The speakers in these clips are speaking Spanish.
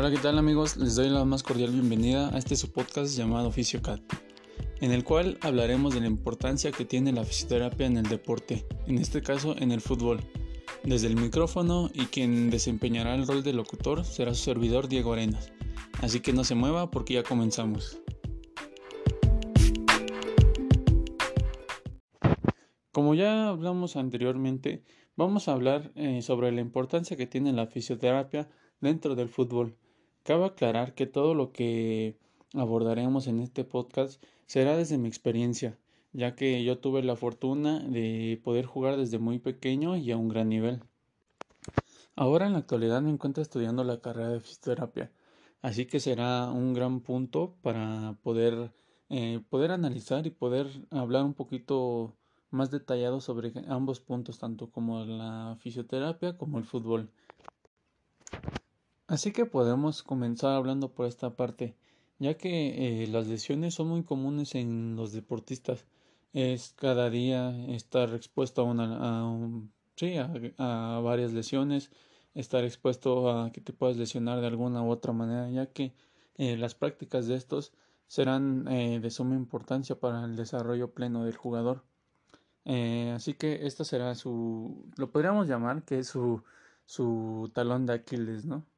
Hola, ¿qué tal amigos? Les doy la más cordial bienvenida a este su podcast llamado FisioCat, en el cual hablaremos de la importancia que tiene la fisioterapia en el deporte, en este caso en el fútbol. Desde el micrófono y quien desempeñará el rol de locutor será su servidor Diego Arenas. Así que no se mueva porque ya comenzamos. Como ya hablamos anteriormente, vamos a hablar eh, sobre la importancia que tiene la fisioterapia dentro del fútbol. Cabe aclarar que todo lo que abordaremos en este podcast será desde mi experiencia, ya que yo tuve la fortuna de poder jugar desde muy pequeño y a un gran nivel. Ahora en la actualidad me encuentro estudiando la carrera de fisioterapia, así que será un gran punto para poder, eh, poder analizar y poder hablar un poquito más detallado sobre ambos puntos, tanto como la fisioterapia como el fútbol. Así que podemos comenzar hablando por esta parte, ya que eh, las lesiones son muy comunes en los deportistas. Es cada día estar expuesto a una sí, a, varias lesiones, estar expuesto a que te puedas lesionar de alguna u otra manera, ya que eh, las prácticas de estos serán eh, de suma importancia para el desarrollo pleno del jugador. así que esta será su, lo podríamos llamar que es su, su talón de Aquiles, ¿no?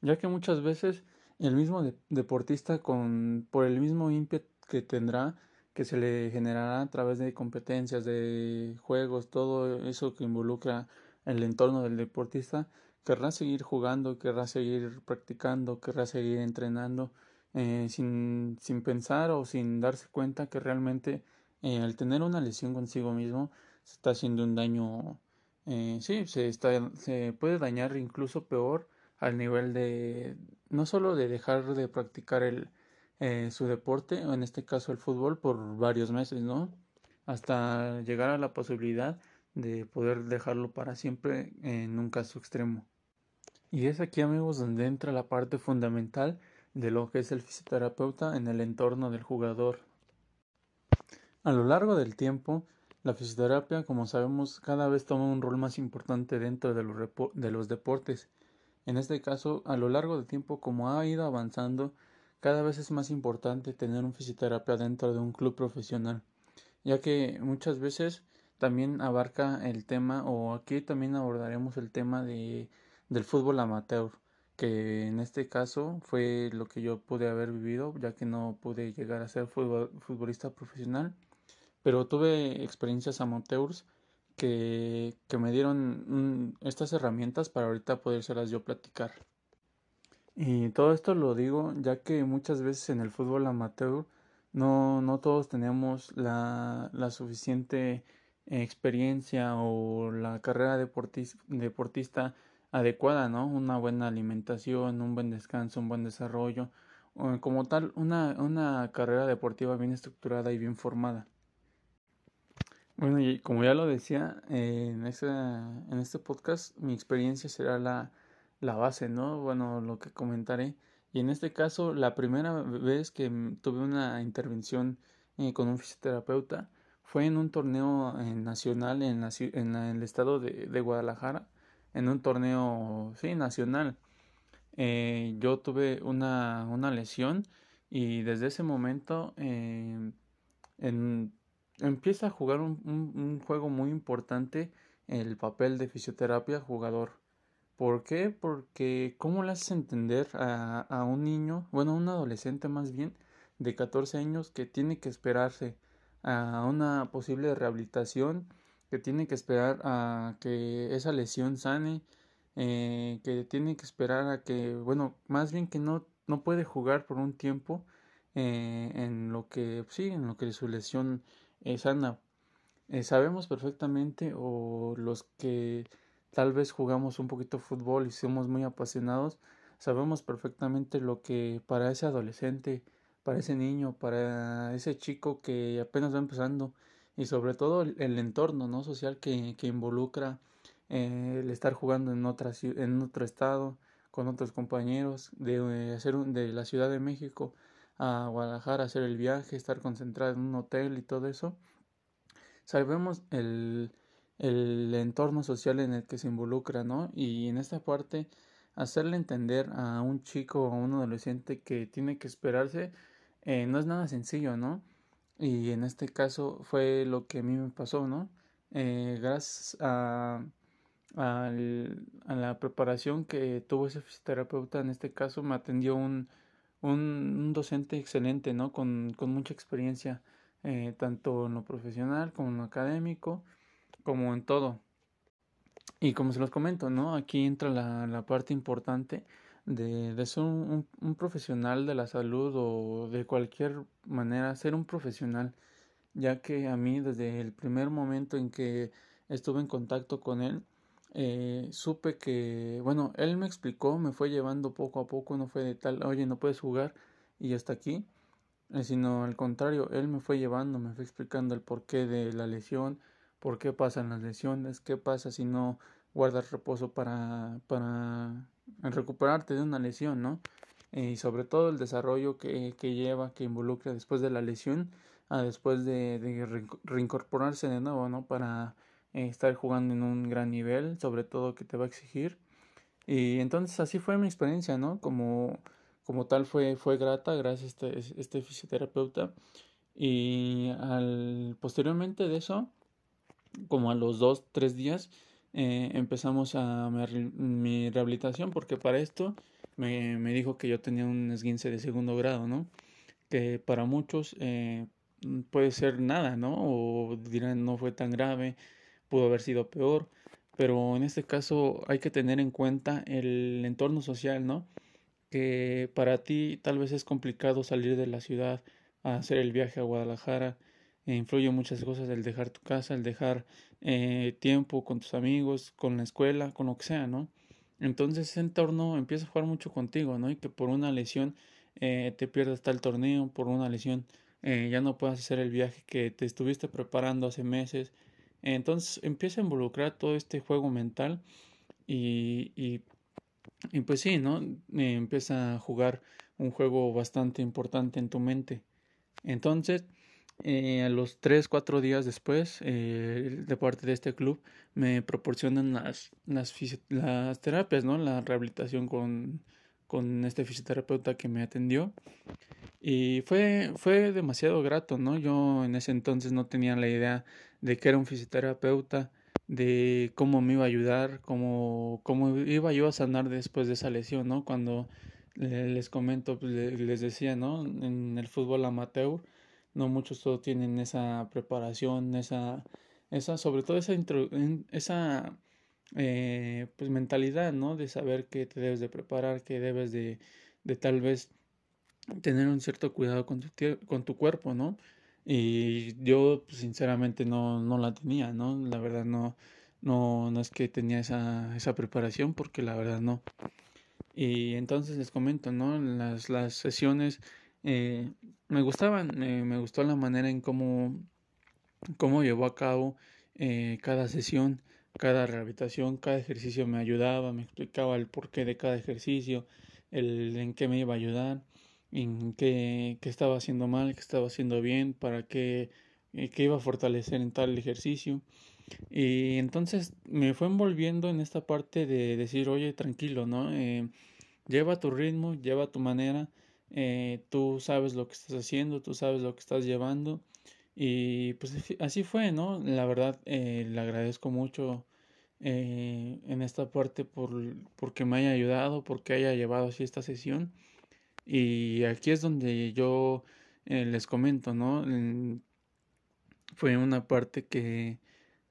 Ya que muchas veces el mismo deportista con por el mismo ímpetu que tendrá que se le generará a través de competencias, de juegos, todo eso que involucra el entorno del deportista, querrá seguir jugando, querrá seguir practicando, querrá seguir entrenando, eh, sin, sin pensar o sin darse cuenta que realmente eh, al tener una lesión consigo mismo se está haciendo un daño, eh, sí, se, está, se puede dañar incluso peor al nivel de no solo de dejar de practicar eh, su deporte, o en este caso el fútbol, por varios meses, ¿no? Hasta llegar a la posibilidad de poder dejarlo para siempre en un caso extremo. Y es aquí, amigos, donde entra la parte fundamental de lo que es el fisioterapeuta en el entorno del jugador. A lo largo del tiempo, la fisioterapia, como sabemos, cada vez toma un rol más importante dentro de los deportes en este caso, a lo largo del tiempo, como ha ido avanzando, cada vez es más importante tener un fisioterapia dentro de un club profesional, ya que muchas veces también abarca el tema, o aquí también abordaremos el tema de, del fútbol amateur, que en este caso fue lo que yo pude haber vivido, ya que no pude llegar a ser futbolista profesional, pero tuve experiencias amateurs que, me dieron estas herramientas para ahorita podérselas yo platicar. Y todo esto lo digo ya que muchas veces en el fútbol amateur no, no todos tenemos la, la suficiente experiencia o la carrera deportista, adecuada, ¿no? Una buena alimentación, un buen descanso, un buen desarrollo, como tal, una, una carrera deportiva bien estructurada y bien formada. Bueno, y como ya lo decía, eh, en, este, en este podcast mi experiencia será la, la base, ¿no? Bueno, lo que comentaré. Y en este caso, la primera vez que tuve una intervención eh, con un fisioterapeuta fue en un torneo eh, nacional en, en, el estado de, de, Guadalajara, en un torneo, sí, nacional. yo tuve una, una lesión y desde ese momento, en empieza a jugar un, un, juego muy importante el papel de fisioterapia jugador. ¿Por qué? Porque ¿cómo le haces entender a, a un niño, bueno, a un adolescente más bien, de 14 años que tiene que esperarse a una posible rehabilitación, que tiene que esperar a que esa lesión sane, eh, que tiene que esperar a que, bueno, más bien que no, no puede jugar por un tiempo eh, en lo que, sí, en lo que su lesión sana. Eh, sabemos perfectamente, o los que tal vez jugamos un poquito fútbol y somos muy apasionados, sabemos perfectamente lo que para ese adolescente, para ese niño, para ese chico que apenas va empezando y sobre todo el, entorno ¿no? social que, que involucra eh, el estar jugando en, otra, en otro estado con otros compañeros, de, eh, hacer de la Ciudad de México a Guadalajara, hacer el viaje, estar concentrado en un hotel y todo eso, sabemos el, el entorno social en el que se involucra, ¿no? Y en esta parte hacerle entender a un chico o a un adolescente que tiene que esperarse eh, no es nada sencillo, ¿no? Y en este caso fue lo que a mí me pasó, ¿no? Eh, gracias a, a, la preparación que tuvo ese fisioterapeuta, en este caso me atendió un, un, docente excelente, ¿no? Con, con mucha experiencia, eh, tanto en lo profesional como en lo académico, como en todo. Y como se los comento, ¿no? Aquí entra la, la parte importante de, de ser un, un, profesional de la salud o de cualquier manera, ser un profesional, ya que a mí desde el primer momento en que estuve en contacto con él, eh, supe que, bueno, él me explicó, me fue llevando poco a poco, no fue de tal, oye, no puedes jugar y hasta aquí, eh, sino al contrario, él me fue llevando, me fue explicando el porqué de la lesión, por qué pasan las lesiones, qué pasa si no guardas reposo para, para recuperarte de una lesión, ¿no? y sobre todo el desarrollo que, que, lleva, que involucra después de la lesión, a después de, reincorporarse de nuevo, ¿no? Para eh, estar jugando en un gran nivel, sobre todo que te va a exigir. Y entonces así fue mi experiencia, ¿no? Como, como tal fue, fue grata gracias a este, este fisioterapeuta. Y al, posteriormente de eso, como a los dos, tres días, eh, empezamos a mi, rehabilitación porque para esto me, me, dijo que yo tenía un esguince de segundo grado, ¿no? Que para muchos eh, puede ser nada, ¿no? O dirán no fue tan grave, pudo haber sido peor, pero en este caso hay que tener en cuenta el entorno social, ¿no? Que para ti tal vez es complicado salir de la ciudad a hacer el viaje a Guadalajara, influye muchas cosas el dejar tu casa, el dejar eh, tiempo con tus amigos, con la escuela, con lo que sea, ¿no? Entonces ese entorno empieza a jugar mucho contigo, ¿no? Y que por una lesión eh, te pierdas tal torneo, por una lesión eh, ya no puedas hacer el viaje que te estuviste preparando hace meses, entonces empieza a involucrar todo este juego mental y, y, y pues sí, ¿no? Eh, empieza a jugar un juego bastante importante en tu mente. Entonces, eh, a los 3, 4 días después, eh, de parte de este club, me proporcionan las, las, las terapias, ¿no? La rehabilitación con, con este fisioterapeuta que me atendió. Y fue, fue demasiado grato, ¿no? Yo en ese entonces no tenía la idea de que era un fisioterapeuta, de cómo me iba a ayudar, cómo, cómo iba yo a sanar después de esa lesión, ¿no? Cuando les comento, pues, les decía, ¿no? En el fútbol amateur, no muchos todos tienen esa preparación, esa, esa sobre todo esa, esa eh, pues mentalidad, ¿no? De saber que te debes de preparar, que debes de, de tal vez tener un cierto cuidado con tu, con tu cuerpo, ¿no? Y yo pues, sinceramente no, no la tenía, ¿no? La verdad no, no, no es que tenía esa, esa preparación porque la verdad no. Y entonces les comento, ¿no? Las, las sesiones eh, me gustaban, eh, me gustó la manera en cómo, cómo llevó a cabo eh, cada sesión, cada rehabilitación, cada ejercicio me ayudaba, me explicaba el porqué de cada ejercicio, el en qué me iba a ayudar en qué, qué, estaba haciendo mal, qué estaba haciendo bien, para qué, eh, qué iba a fortalecer en tal ejercicio. Y entonces me fue envolviendo en esta parte de decir, oye, tranquilo, ¿no? Eh, lleva tu ritmo, lleva tu manera, eh, tú sabes lo que estás haciendo, tú sabes lo que estás llevando. Y pues así fue, ¿no? La verdad, le agradezco mucho en esta parte por, porque me haya ayudado, porque haya llevado así esta sesión. Y aquí es donde yo eh, les comento, ¿no? fue una parte que,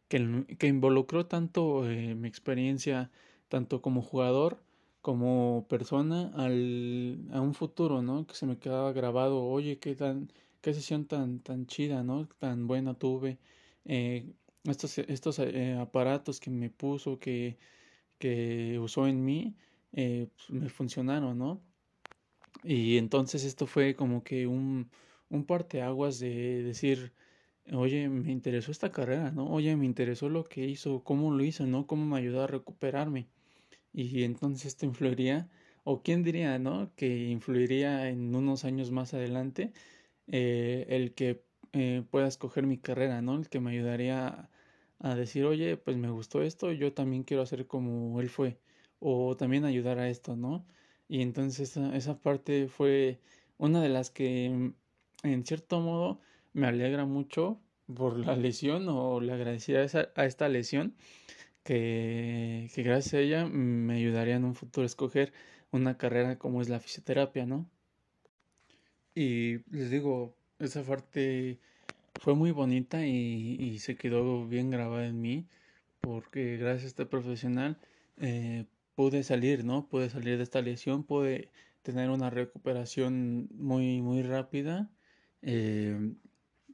que, que involucró tanto eh, mi experiencia, tanto como jugador como persona, al, a un futuro, ¿no? Que se me quedaba grabado, oye, qué, tan, qué sesión tan, tan chida, ¿no? Tan buena tuve. Eh, estos estos aparatos que me puso, que, que usó en mí, pues me funcionaron, ¿no? Y entonces esto fue como que un, un parteaguas de decir, oye, me interesó esta carrera, ¿no? Oye, me interesó lo que hizo, cómo lo hizo, ¿no? Cómo me ayudó a recuperarme. Y entonces esto influiría, o quién diría, ¿no? Que influiría en unos años más adelante eh, el que eh, pueda escoger mi carrera, ¿no? El que me ayudaría a, a decir, oye, pues me gustó esto, yo también quiero hacer como él fue o también ayudar a esto, ¿no? Y entonces esa, parte fue una de las que en cierto modo me alegra mucho por la lesión o le agradecida a, esta lesión que, que gracias a ella me ayudaría en un futuro a escoger una carrera como es la fisioterapia, ¿no? Y les digo, esa parte fue muy bonita y, se quedó bien grabada en mí porque gracias a este profesional eh, pude salir, ¿no? Pude salir de esta lesión, pude tener una recuperación muy, muy rápida. Eh,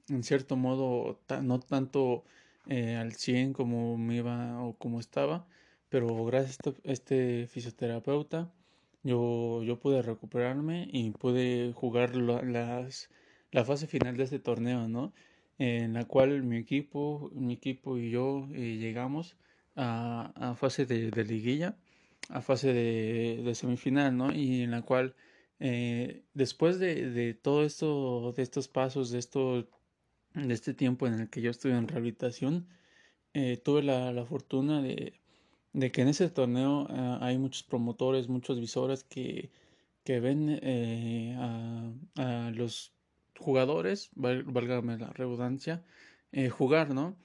en cierto modo, no tanto eh, al 100 como me iba o como estaba, pero gracias a este, este fisioterapeuta yo, yo pude recuperarme y pude jugar las, la fase final de este torneo, ¿no? En la cual mi equipo, mi equipo y yo eh, llegamos a, a fase de, liguilla, a fase de, de, semifinal, ¿no? Y en la cual eh, después de, de, todo esto, de estos pasos, de esto, de este tiempo en el que yo estuve en rehabilitación, eh, tuve la, la fortuna de, de que en ese torneo eh, hay muchos promotores, muchos visores que, que ven eh, a, los jugadores, válgame la redundancia, jugar, ¿no?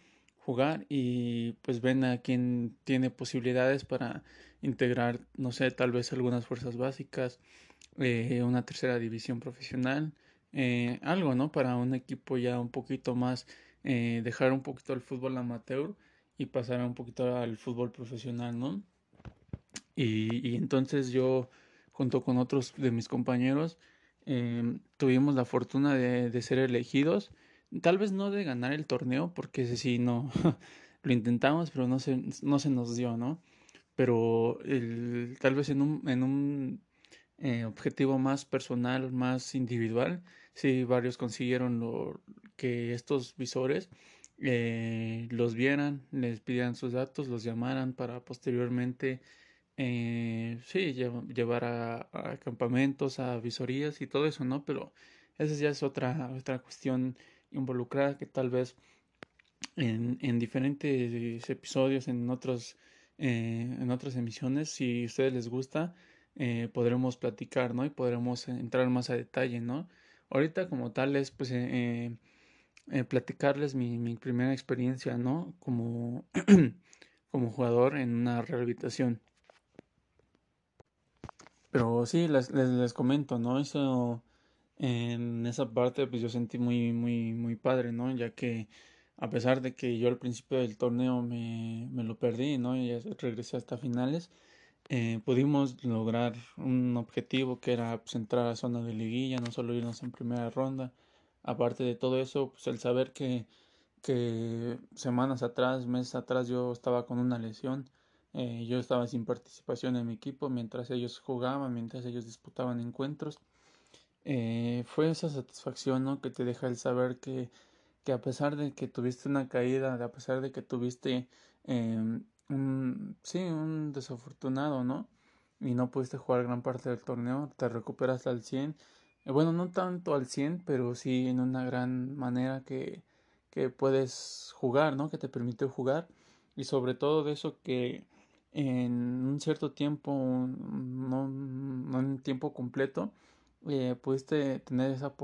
Jugar y pues ven a quien tiene posibilidades para integrar, no sé, tal vez algunas fuerzas básicas, una tercera división profesional, algo, ¿no? Para un equipo ya un poquito más, dejar un poquito el fútbol amateur y pasar un poquito al fútbol profesional, ¿no? Y, entonces yo, junto con otros de mis compañeros, em, tuvimos la fortuna de, ser elegidos, tal vez no de ganar el torneo, porque ese sí no, lo intentamos, pero no se, no se nos dio, ¿no? Pero el, tal vez en un, en un eh, objetivo más personal, más individual, sí varios consiguieron lo, que estos visores eh, los vieran, les pidieran sus datos, los llamaran para posteriormente, eh, sí, llevar a, campamentos, a visorías y todo eso, ¿no? Pero esa ya es otra, otra cuestión involucrada que tal vez en, en diferentes episodios, en otros, eh, en otras emisiones, si a ustedes les gusta, eh, podremos platicar, ¿no? Y podremos entrar más a detalle, ¿no? Ahorita como tal es, pues, eh, platicarles mi, mi, primera experiencia, ¿no? Como, como jugador en una rehabilitación. Pero sí, les, les, les, comento, ¿no? Eso, en esa parte, pues yo sentí muy, muy, muy padre, ¿no? Ya que a pesar de que yo al principio del torneo me, me lo perdí, ¿no? Y regresé hasta finales, eh, pudimos lograr un objetivo que era pues, entrar a zona de liguilla, no solo irnos en primera ronda, aparte de todo eso, pues el saber que, que semanas atrás, meses atrás yo estaba con una lesión, eh, yo estaba sin participación en mi equipo mientras ellos jugaban, mientras ellos disputaban encuentros. Eh, fue esa satisfacción ¿no? que te deja el saber que, que a pesar de que tuviste una caída, a pesar de que tuviste em, un, sí, un desafortunado, ¿no? Y no pudiste jugar gran parte del torneo, te recuperas al 100 eh, bueno, no tanto al 100, pero sí en una gran manera que, que puedes jugar, ¿no? Que te permite jugar. Y sobre todo de eso que en un cierto tiempo, no, no en tiempo completo, eh, pudiste tener esa,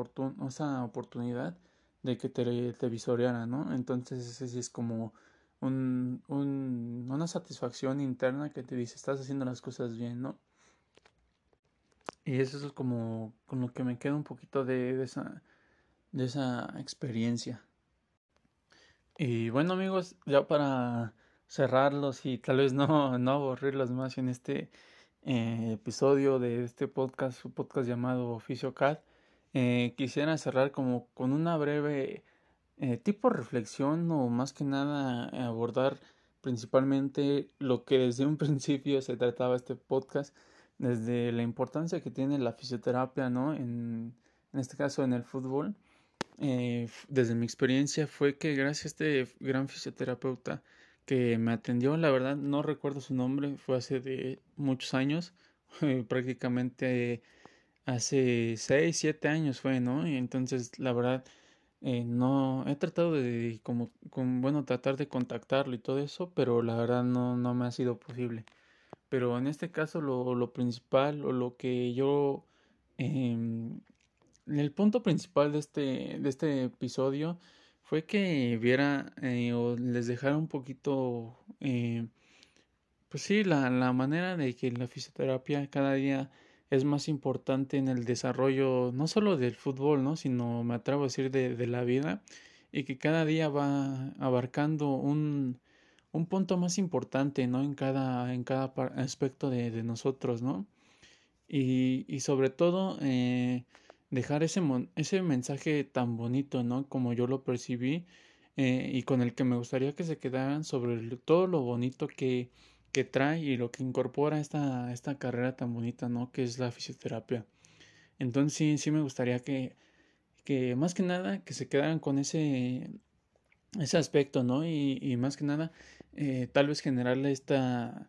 esa oportunidad de que te, te visoreara, ¿no? Entonces ese sí es como un, un, una satisfacción interna que te dice, estás haciendo las cosas bien, ¿no? Y eso es como con lo que me queda un poquito de, de, esa, de esa experiencia. Y bueno amigos, ya para cerrarlos y tal vez no, no aburrirlos más en este eh, episodio de este podcast, su podcast llamado Oficio CAD, eh, quisiera cerrar como con una breve eh, tipo reflexión o más que nada abordar principalmente lo que desde un principio se trataba este podcast desde la importancia que tiene la fisioterapia, ¿no? En, en este caso en el fútbol, eh, desde mi experiencia fue que gracias a este gran fisioterapeuta que me atendió, la verdad no recuerdo su nombre, fue hace de muchos años, prácticamente hace 6, 7 años fue, ¿no? Y entonces la verdad eh, no he tratado de como, como, bueno tratar de contactarlo y todo eso, pero la verdad no, no me ha sido posible pero en este caso lo, lo principal o lo que yo... Eh, el punto principal de este, de este episodio fue que viera eh, o les dejara un poquito, eh, pues sí, la, la manera de que la fisioterapia cada día es más importante en el desarrollo no solo del fútbol, ¿no? sino me atrevo a decir de, de la vida y que cada día va abarcando un, un punto más importante, ¿no? En cada, en cada aspecto de, de nosotros, ¿no? Y, y sobre todo, eh, dejar ese, ese mensaje tan bonito, ¿no? Como yo lo percibí eh, y con el que me gustaría que se quedaran sobre todo lo bonito que, que trae y lo que incorpora esta, esta carrera tan bonita, ¿no? Que es la fisioterapia. Entonces sí, sí me gustaría que, que más que nada que se quedaran con ese, ese aspecto, ¿no? Y, y más que nada eh, tal vez generarle esta,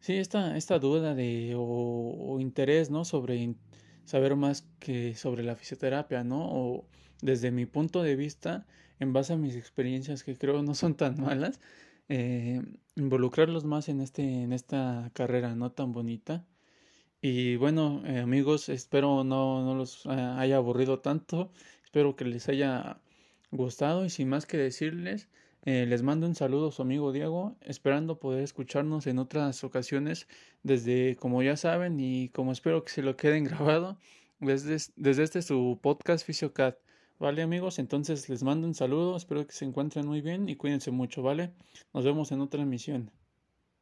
sí, esta, esta duda de o, interés, ¿no? Sobre saber más que sobre la fisioterapia, ¿no? O desde mi punto de vista, en base a mis experiencias que creo no son tan malas, eh, involucrarlos más en, este, en esta carrera no tan bonita. Y bueno, eh, amigos, espero no, no los eh, haya aburrido tanto, espero que les haya gustado y sin más que decirles, eh, les mando un saludo a su amigo Diego, esperando poder escucharnos en otras ocasiones desde, como ya saben, y como espero que se lo queden grabado, desde, desde este su podcast Fisiocat. Vale amigos, entonces les mando un saludo, espero que se encuentren muy bien y cuídense mucho, ¿vale? Nos vemos en otra emisión.